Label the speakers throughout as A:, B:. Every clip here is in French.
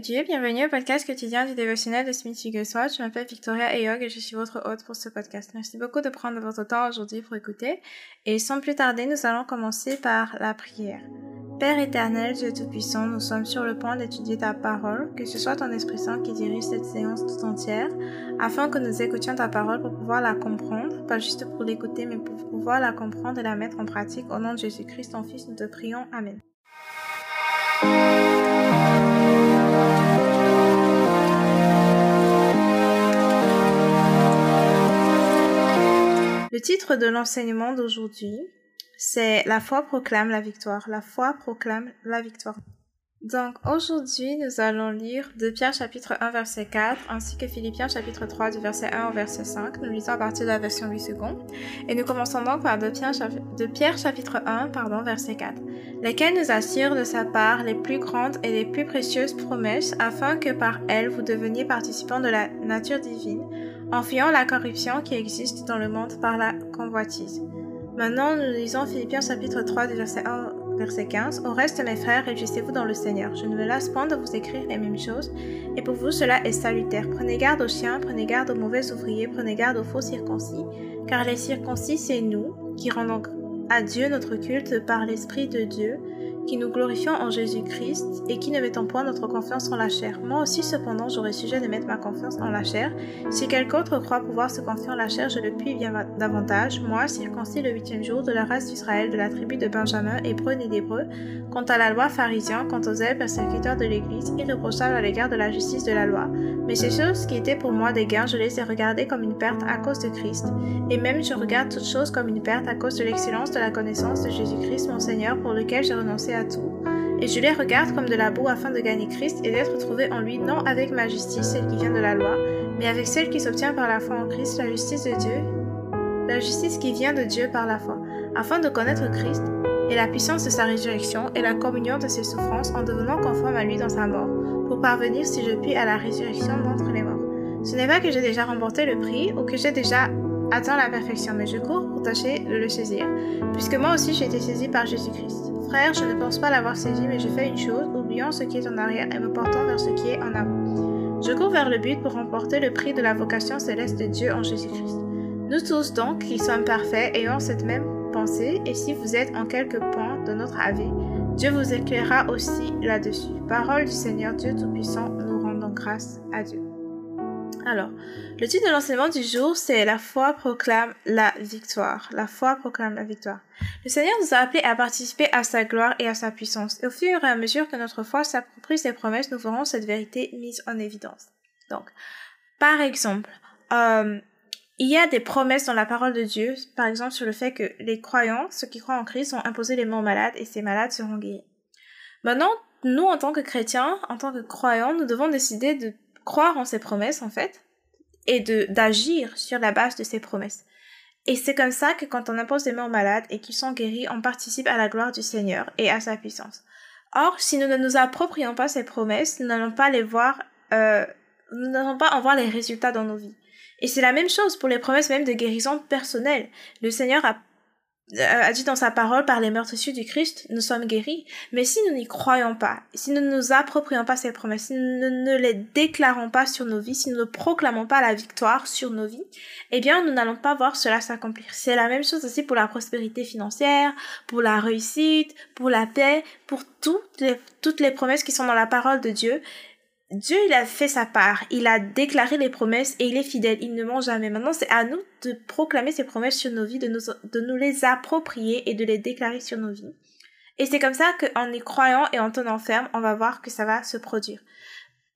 A: Bienvenue au podcast quotidien du dévotionnel de Smith Wigglesworth. Je m'appelle Victoria Eyog et je suis votre hôte pour ce podcast. Merci beaucoup de prendre votre temps aujourd'hui pour écouter. Et sans plus tarder, nous allons commencer par la prière. Père éternel, Dieu Tout-Puissant, nous sommes sur le point d'étudier ta parole, que ce soit ton Esprit Saint qui dirige cette séance tout entière, afin que nous écoutions ta parole pour pouvoir la comprendre, pas juste pour l'écouter, mais pour pouvoir la comprendre et la mettre en pratique. Au nom de Jésus-Christ, ton Fils, nous te prions. Amen. Titre de l'enseignement d'aujourd'hui, c'est La foi proclame la victoire. La foi proclame la victoire. Donc aujourd'hui, nous allons lire de Pierre chapitre 1 verset 4 ainsi que Philippiens chapitre 3 du verset 1 au verset 5. Nous lisons à partir de la version 8 secondes. Et nous commençons donc par de Pierre, de Pierre chapitre 1 pardon, verset 4, lesquels nous assurent de sa part les plus grandes et les plus précieuses promesses afin que par elles vous deveniez participants de la nature divine en fuyant la corruption qui existe dans le monde par la convoitise. Maintenant, nous lisons Philippiens chapitre 3 du verset 1 verset 15. Au reste, mes frères, réjouissez-vous dans le Seigneur. Je ne me lasse point de vous écrire les mêmes choses, et pour vous cela est salutaire. Prenez garde aux chiens, prenez garde aux mauvais ouvriers, prenez garde aux faux circoncis, car les circoncis, c'est nous, qui rendons à Dieu notre culte par l'Esprit de Dieu, qui nous glorifions en Jésus-Christ et qui ne mettons point notre confiance en la chair. Moi aussi, cependant, j'aurais sujet de mettre ma confiance en la chair. Si quelqu'un autre croit pouvoir se confier en la chair, je le puis bien davantage. Moi, circoncis le huitième jour de la race d'Israël, de la tribu de Benjamin, hébreu né d'hébreu, quant à la loi pharisien, quant aux ailes persécuteurs de l'Église, irréprochable à l'égard de la justice de la loi. Mais ces choses qui étaient pour moi des gains, je les ai regardées comme une perte à cause de Christ. Et même je regarde toutes choses comme une perte à cause de l'excellence de la connaissance de Jésus-Christ mon Seigneur, pour lequel j'ai renoncé Et je les regarde comme de la boue afin de gagner Christ et d'être trouvé en lui, non avec ma justice, celle qui vient de la loi, mais avec celle qui s'obtient par la foi en Christ, la justice de Dieu, la justice qui vient de Dieu par la foi, afin de connaître Christ et la puissance de sa résurrection et la communion de ses souffrances en devenant conforme à lui dans sa mort, pour parvenir, si je puis, à la résurrection d'entre les morts. Ce n'est pas que j'ai déjà remporté le prix ou que j'ai déjà atteint la perfection, mais je cours de le saisir, puisque moi aussi j'ai été saisi par Jésus-Christ. Frère, je ne pense pas l'avoir saisi, mais je fais une chose, oubliant ce qui est en arrière et me portant vers ce qui est en avant. Je cours vers le but pour remporter le prix de la vocation céleste de Dieu en Jésus-Christ. Nous tous donc, qui sommes parfaits, ayons cette même pensée, et si vous êtes en quelque point de notre avis, Dieu vous éclairera aussi là-dessus. Parole du Seigneur Dieu Tout-Puissant, nous rendons grâce à Dieu. Alors, le titre de l'enseignement du jour, c'est La foi proclame la victoire. La foi proclame la victoire. Le Seigneur nous a appelés à participer à sa gloire et à sa puissance. Et au fur et à mesure que notre foi s'approprie ses promesses, nous verrons cette vérité mise en évidence. Donc, par exemple, euh, il y a des promesses dans la parole de Dieu, par exemple sur le fait que les croyants, ceux qui croient en Christ, ont imposé les aux malades et ces malades seront guéris. Maintenant, nous, en tant que chrétiens, en tant que croyants, nous devons décider de croire en ces promesses, en fait, et de d'agir sur la base de ces promesses. Et c'est comme ça que quand on impose des mains aux malades et qu'ils sont guéris, on participe à la gloire du Seigneur et à sa puissance. Or, si nous ne nous approprions pas ces promesses, nous n'allons pas les voir, euh, nous n'allons pas en voir les résultats dans nos vies. Et c'est la même chose pour les promesses même de guérison personnelle. Le Seigneur a a dit dans sa parole, par les meurtrissures du Christ, nous sommes guéris. Mais si nous n'y croyons pas, si nous ne nous approprions pas ces promesses, si nous ne les déclarons pas sur nos vies, si nous ne proclamons pas la victoire sur nos vies, eh bien, nous n'allons pas voir cela s'accomplir. C'est la même chose aussi pour la prospérité financière, pour la réussite, pour la paix, pour toutes toutes les promesses qui sont dans la parole de Dieu. Dieu, il a fait sa part, il a déclaré les promesses et il est fidèle, il ne ment jamais. Maintenant, c'est à nous de proclamer ces promesses sur nos vies, de nous, de nous les approprier et de les déclarer sur nos vies. Et c'est comme ça qu'en y croyant et en tenant ferme, on va voir que ça va se produire.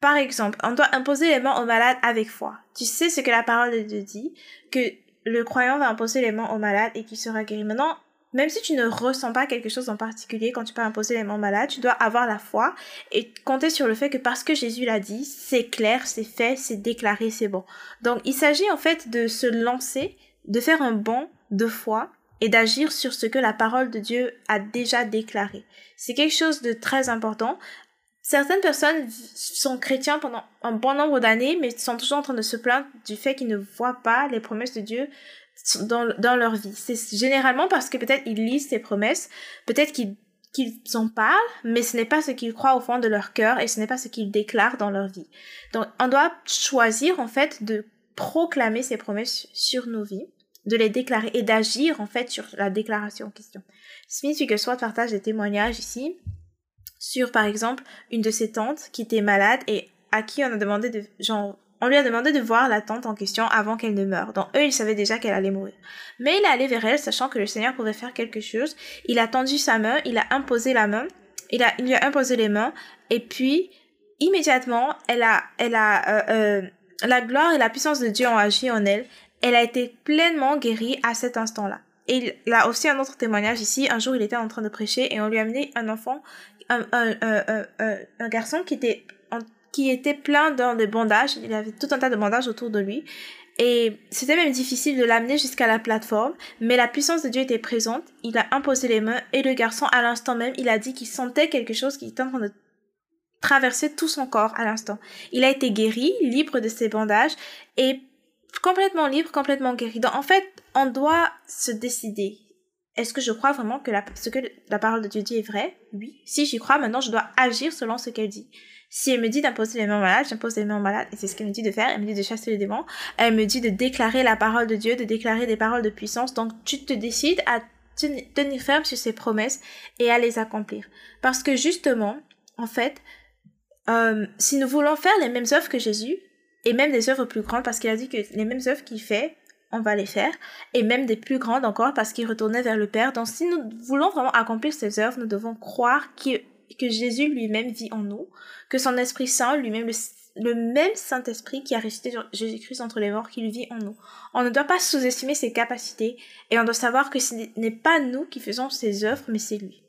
A: Par exemple, on doit imposer les mains aux malades avec foi. Tu sais ce que la parole de Dieu dit, que le croyant va imposer les mains aux malades et qu'il sera guéri. Maintenant, même si tu ne ressens pas quelque chose en particulier quand tu peux imposer les mains malades, tu dois avoir la foi et compter sur le fait que parce que Jésus l'a dit, c'est clair, c'est fait, c'est déclaré, c'est bon. Donc il s'agit en fait de se lancer, de faire un bond de foi et d'agir sur ce que la parole de Dieu a déjà déclaré. C'est quelque chose de très important. Certaines personnes sont chrétiens pendant un bon nombre d'années, mais sont toujours en train de se plaindre du fait qu'ils ne voient pas les promesses de Dieu dans, dans leur vie. C'est généralement parce que peut-être ils lisent ces promesses, peut-être qu'ils qu'ils en parlent, mais ce n'est pas ce qu'ils croient au fond de leur cœur et ce n'est pas ce qu'ils déclarent dans leur vie. Donc, on doit choisir, en fait, de proclamer ces promesses sur nos vies, de les déclarer et d'agir, en fait, sur la déclaration en question. Smith soit partage des témoignages ici sur, par exemple, une de ses tantes qui était malade et à qui on a demandé de, genre, on lui a demandé de voir la tante en question avant qu'elle ne meure. Donc eux, ils savaient déjà qu'elle allait mourir. Mais il est allé vers elle, sachant que le Seigneur pouvait faire quelque chose. Il a tendu sa main, il a imposé la main, il, a, il lui a imposé les mains, et puis immédiatement, elle a, elle a, euh, euh, la gloire et la puissance de Dieu ont agi en elle. Elle a été pleinement guérie à cet instant-là. Et il a aussi un autre témoignage ici. Un jour, il était en train de prêcher et on lui a amené un enfant, un, un, un, un garçon qui était qui était plein de bandages. Il avait tout un tas de bandages autour de lui. Et c'était même difficile de l'amener jusqu'à la plateforme, mais la puissance de Dieu était présente. Il a imposé les mains et le garçon, à l'instant même, il a dit qu'il sentait quelque chose qui était en train de traverser tout son corps à l'instant. Il a été guéri, libre de ses bandages et complètement libre, complètement guéri. Donc en fait, on doit se décider. Est-ce que je crois vraiment que la, ce que la parole de Dieu dit est vrai? Oui. Si j'y crois, maintenant je dois agir selon ce qu'elle dit. Si elle me dit d'imposer les mains malades, j'impose les mains malades. Et c'est ce qu'elle me dit de faire. Elle me dit de chasser les démons. Elle me dit de déclarer la parole de Dieu, de déclarer des paroles de puissance. Donc tu te décides à tenir ferme sur ces promesses et à les accomplir. Parce que justement, en fait, euh, si nous voulons faire les mêmes œuvres que Jésus, et même des œuvres plus grandes, parce qu'il a dit que les mêmes œuvres qu'il fait, on va les faire, et même des plus grandes encore, parce qu'il retournait vers le Père. Donc si nous voulons vraiment accomplir ces œuvres, nous devons croire que que Jésus lui-même vit en nous, que son Esprit Saint lui-même, le, même Saint-Esprit qui a ressuscité Jésus-Christ entre les morts, qui vit en nous. On ne doit pas sous-estimer ses capacités et on doit savoir que ce n'est pas nous qui faisons ses œuvres, mais c'est lui.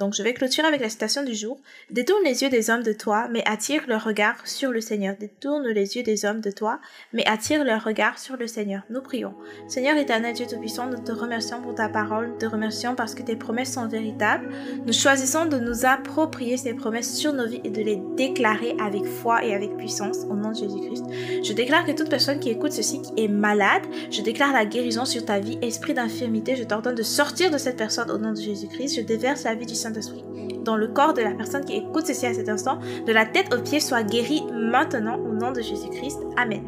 A: Donc je vais clôturer avec la citation du jour. Détourne les yeux des hommes de toi, mais attire leur regard sur le Seigneur. Détourne les yeux des hommes de toi, mais attire leur regard sur le Seigneur. Nous prions. Seigneur éternel Dieu Tout-Puissant, nous te remercions pour ta parole, nous te remercions parce que tes promesses sont véritables. Nous choisissons de nous approprier ces promesses sur nos vies et de les déclarer avec foi et avec puissance au nom de Jésus-Christ. Je déclare que toute personne qui écoute ceci qui est malade, je déclare la guérison sur ta vie, esprit d'infirmité, je t'ordonne de sortir de cette personne au nom de Jésus-Christ. Je déverse la vie du Saint esprit dans le corps de la personne qui écoute ceci à cet instant, de la tête aux pieds, soit guéri maintenant au nom de Jésus-Christ. Amen.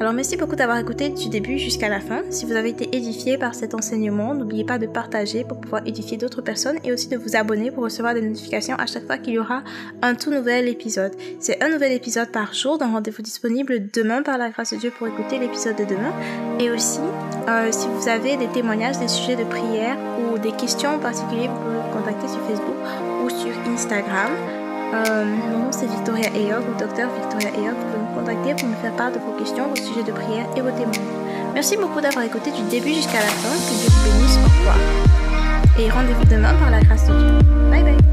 A: Alors merci beaucoup d'avoir écouté du début jusqu'à la fin. Si vous avez été édifié par cet enseignement, n'oubliez pas de partager pour pouvoir édifier d'autres personnes et aussi de vous abonner pour recevoir des notifications à chaque fois qu'il y aura un tout nouvel épisode. C'est un nouvel épisode par jour, donc rendez-vous disponible demain par la grâce de Dieu pour écouter l'épisode de demain. Et aussi, euh, si vous avez des témoignages, des sujets de prière ou des questions en particulier, vous me contacter sur Facebook ou sur Instagram. Euh, mon nom c'est Victoria Eyog ou Docteur Victoria Eyog. Vous pouvez me contacter pour me faire part de vos questions, vos sujets de prière et vos témoignages. Merci beaucoup d'avoir écouté du début jusqu'à la fin. Que Dieu vous bénisse. Au revoir. Et rendez-vous demain par la grâce de Dieu. Bye bye.